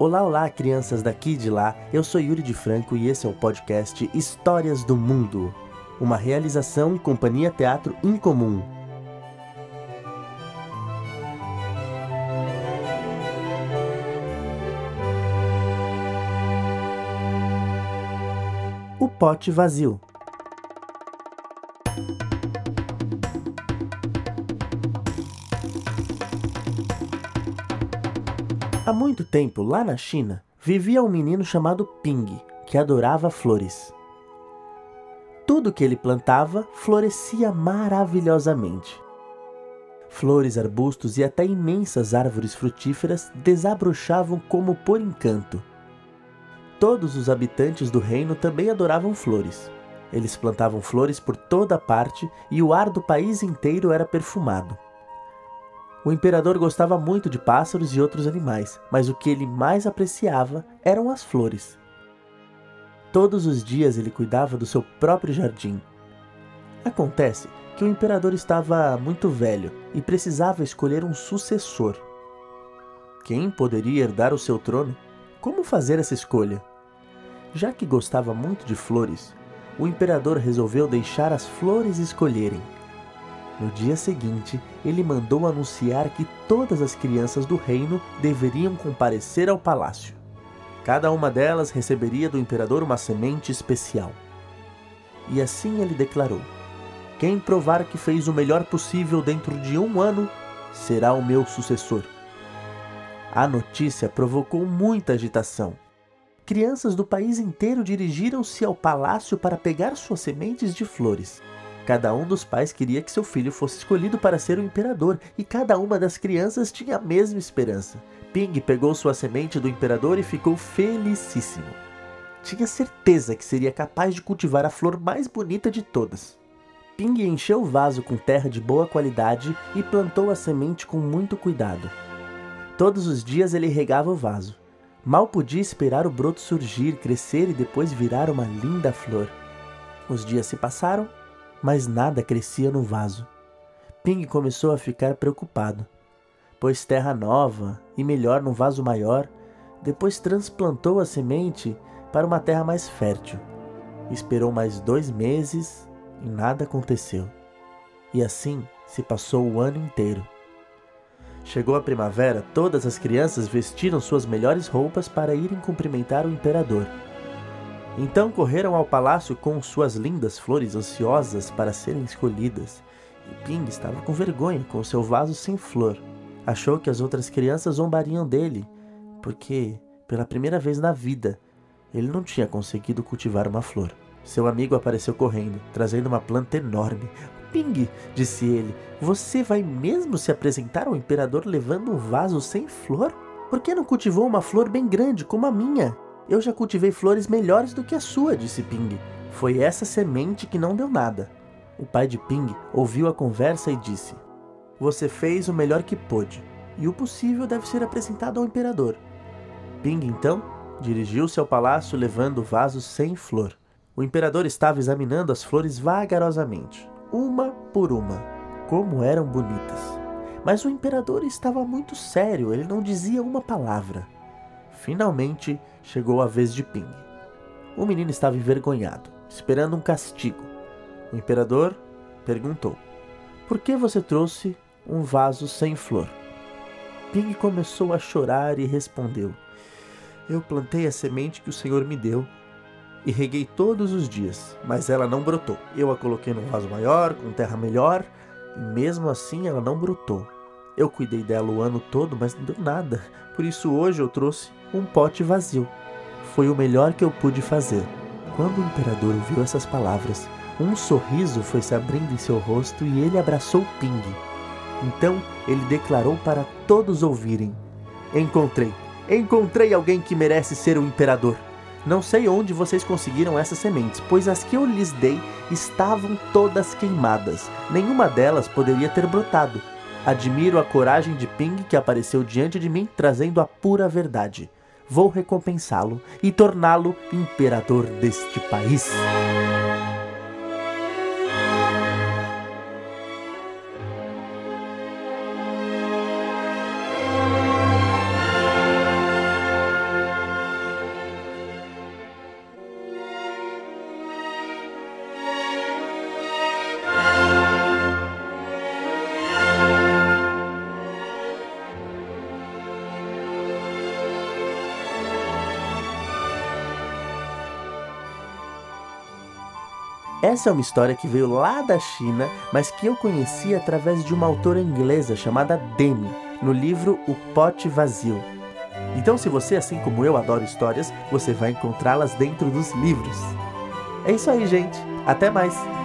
Olá, olá, crianças daqui e de lá. Eu sou Yuri de Franco e esse é o podcast Histórias do Mundo, uma realização Companhia Teatro Incomum. O pote vazio. Há muito tempo, lá na China, vivia um menino chamado Ping, que adorava flores. Tudo que ele plantava florescia maravilhosamente. Flores, arbustos e até imensas árvores frutíferas desabrochavam como por encanto. Todos os habitantes do reino também adoravam flores. Eles plantavam flores por toda parte e o ar do país inteiro era perfumado. O imperador gostava muito de pássaros e outros animais, mas o que ele mais apreciava eram as flores. Todos os dias ele cuidava do seu próprio jardim. Acontece que o imperador estava muito velho e precisava escolher um sucessor. Quem poderia herdar o seu trono? Como fazer essa escolha? Já que gostava muito de flores, o imperador resolveu deixar as flores escolherem. No dia seguinte, ele mandou anunciar que todas as crianças do reino deveriam comparecer ao palácio. Cada uma delas receberia do imperador uma semente especial. E assim ele declarou: Quem provar que fez o melhor possível dentro de um ano será o meu sucessor. A notícia provocou muita agitação. Crianças do país inteiro dirigiram-se ao palácio para pegar suas sementes de flores. Cada um dos pais queria que seu filho fosse escolhido para ser o imperador, e cada uma das crianças tinha a mesma esperança. Ping pegou sua semente do imperador e ficou felicíssimo. Tinha certeza que seria capaz de cultivar a flor mais bonita de todas. Ping encheu o vaso com terra de boa qualidade e plantou a semente com muito cuidado. Todos os dias ele regava o vaso. Mal podia esperar o broto surgir, crescer e depois virar uma linda flor. Os dias se passaram mas nada crescia no vaso. Ping começou a ficar preocupado, pois terra nova e melhor num vaso maior, depois transplantou a semente para uma terra mais fértil. Esperou mais dois meses e nada aconteceu. E assim se passou o ano inteiro. Chegou a primavera, todas as crianças vestiram suas melhores roupas para irem cumprimentar o imperador. Então correram ao palácio com suas lindas flores ansiosas para serem escolhidas. E Ping estava com vergonha com seu vaso sem flor. Achou que as outras crianças zombariam dele, porque, pela primeira vez na vida, ele não tinha conseguido cultivar uma flor. Seu amigo apareceu correndo, trazendo uma planta enorme. Ping, disse ele, você vai mesmo se apresentar ao imperador levando um vaso sem flor? Por que não cultivou uma flor bem grande como a minha? Eu já cultivei flores melhores do que a sua, disse Ping. Foi essa semente que não deu nada. O pai de Ping ouviu a conversa e disse: Você fez o melhor que pôde, e o possível deve ser apresentado ao imperador. Ping, então, dirigiu-se ao palácio levando vasos sem flor. O imperador estava examinando as flores vagarosamente, uma por uma. Como eram bonitas. Mas o imperador estava muito sério, ele não dizia uma palavra. Finalmente chegou a vez de Ping. O menino estava envergonhado, esperando um castigo. O imperador perguntou: Por que você trouxe um vaso sem flor? Ping começou a chorar e respondeu: Eu plantei a semente que o Senhor me deu e reguei todos os dias, mas ela não brotou. Eu a coloquei num vaso maior, com terra melhor, e mesmo assim ela não brotou. Eu cuidei dela o ano todo, mas não deu nada. Por isso hoje eu trouxe um pote vazio. Foi o melhor que eu pude fazer. Quando o imperador ouviu essas palavras, um sorriso foi se abrindo em seu rosto e ele abraçou Ping. Então ele declarou para todos ouvirem: Encontrei, encontrei alguém que merece ser o imperador. Não sei onde vocês conseguiram essas sementes, pois as que eu lhes dei estavam todas queimadas. Nenhuma delas poderia ter brotado. Admiro a coragem de Ping que apareceu diante de mim trazendo a pura verdade vou recompensá-lo e torná-lo imperador deste país. Essa é uma história que veio lá da China, mas que eu conheci através de uma autora inglesa chamada Demi, no livro O Pote Vazio. Então, se você, assim como eu, adora histórias, você vai encontrá-las dentro dos livros. É isso aí, gente. Até mais!